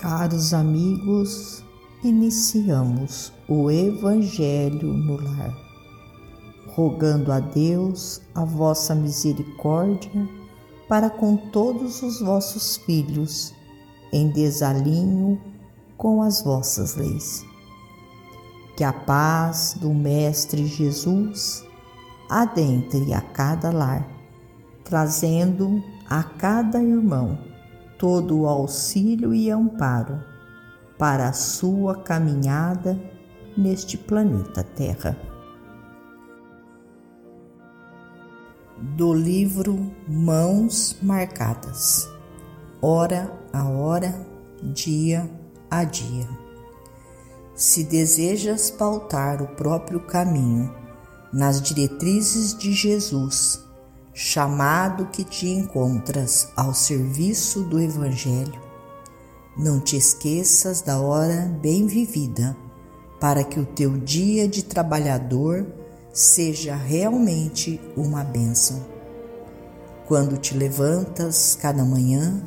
Caros amigos, iniciamos o Evangelho no lar, rogando a Deus a vossa misericórdia para com todos os vossos filhos, em desalinho com as vossas leis. Que a paz do Mestre Jesus adentre a cada lar, trazendo a cada irmão todo o auxílio e amparo para a sua caminhada neste planeta Terra. Do livro Mãos Marcadas, hora a hora, dia a dia. Se desejas pautar o próprio caminho nas diretrizes de Jesus, chamado que te encontras ao serviço do Evangelho, não te esqueças da hora bem vivida, para que o teu dia de trabalhador seja realmente uma bênção. Quando te levantas cada manhã,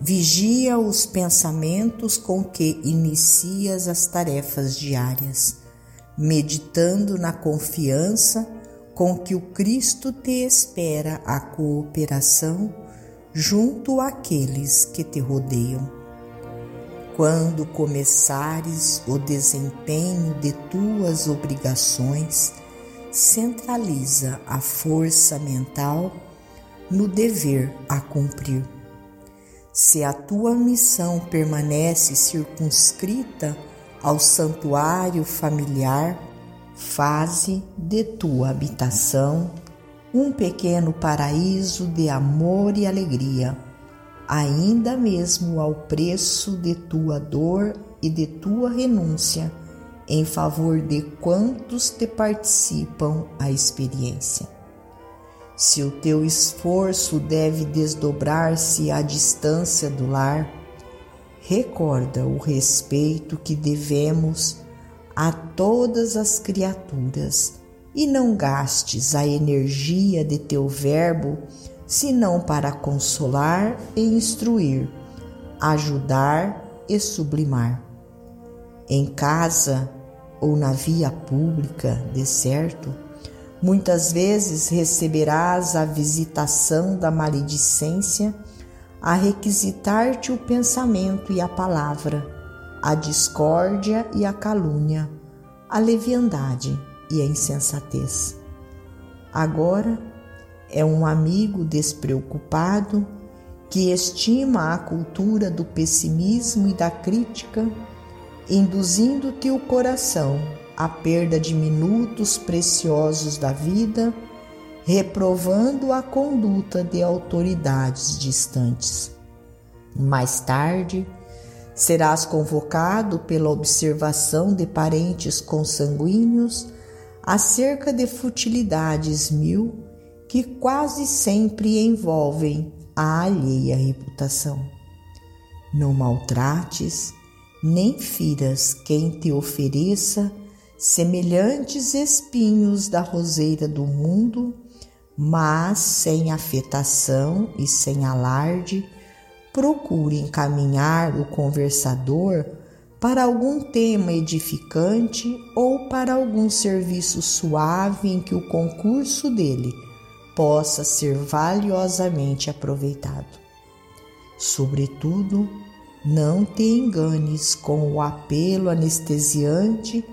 vigia os pensamentos com que inicias as tarefas diárias, meditando na confiança com que o Cristo te espera a cooperação junto àqueles que te rodeiam. Quando começares o desempenho de tuas obrigações, centraliza a força mental no dever a cumprir. Se a tua missão permanece circunscrita ao santuário familiar, Faze de tua habitação um pequeno paraíso de amor e alegria, ainda mesmo ao preço de tua dor e de tua renúncia, em favor de quantos te participam a experiência. Se o teu esforço deve desdobrar-se à distância do lar, recorda o respeito que devemos a todas as criaturas, e não gastes a energia de teu Verbo senão para consolar e instruir, ajudar e sublimar. Em casa ou na via pública, de certo, muitas vezes receberás a visitação da maledicência a requisitar-te o pensamento e a palavra a discórdia e a calúnia, a leviandade e a insensatez. Agora é um amigo despreocupado que estima a cultura do pessimismo e da crítica, induzindo teu coração à perda de minutos preciosos da vida, reprovando a conduta de autoridades distantes. Mais tarde, Serás convocado pela observação de parentes consanguíneos acerca de futilidades mil que quase sempre envolvem a alheia reputação. Não maltrates, nem firas quem te ofereça semelhantes espinhos da roseira do mundo, mas sem afetação e sem alarde procure encaminhar o conversador para algum tema edificante ou para algum serviço suave em que o concurso dele possa ser valiosamente aproveitado. Sobretudo, não te enganes com o apelo anestesiante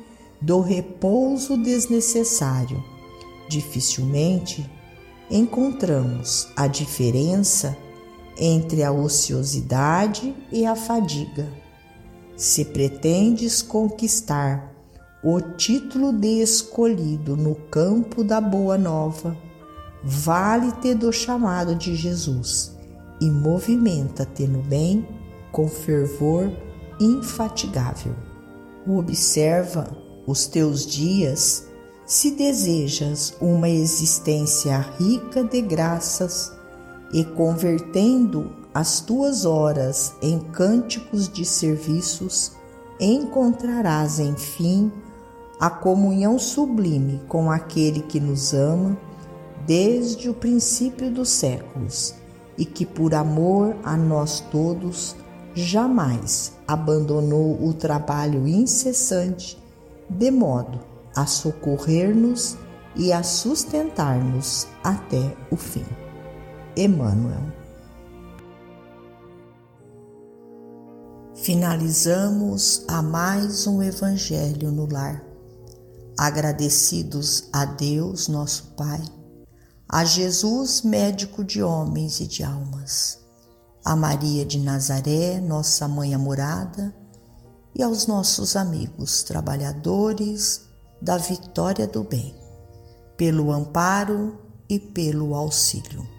do repouso desnecessário. Dificilmente encontramos a diferença entre a ociosidade e a fadiga. Se pretendes conquistar o título de escolhido no campo da Boa Nova, vale-te do chamado de Jesus e movimenta-te no bem com fervor infatigável. Observa os teus dias se desejas uma existência rica de graças e convertendo as tuas horas em cânticos de serviços, encontrarás, enfim, a comunhão sublime com aquele que nos ama desde o princípio dos séculos e que, por amor a nós todos, jamais abandonou o trabalho incessante de modo a socorrer-nos e a sustentar-nos até o fim. Emmanuel. Finalizamos a mais um Evangelho no Lar. Agradecidos a Deus, nosso Pai, a Jesus, médico de homens e de almas, a Maria de Nazaré, nossa mãe amorada, e aos nossos amigos trabalhadores da vitória do bem, pelo amparo e pelo auxílio.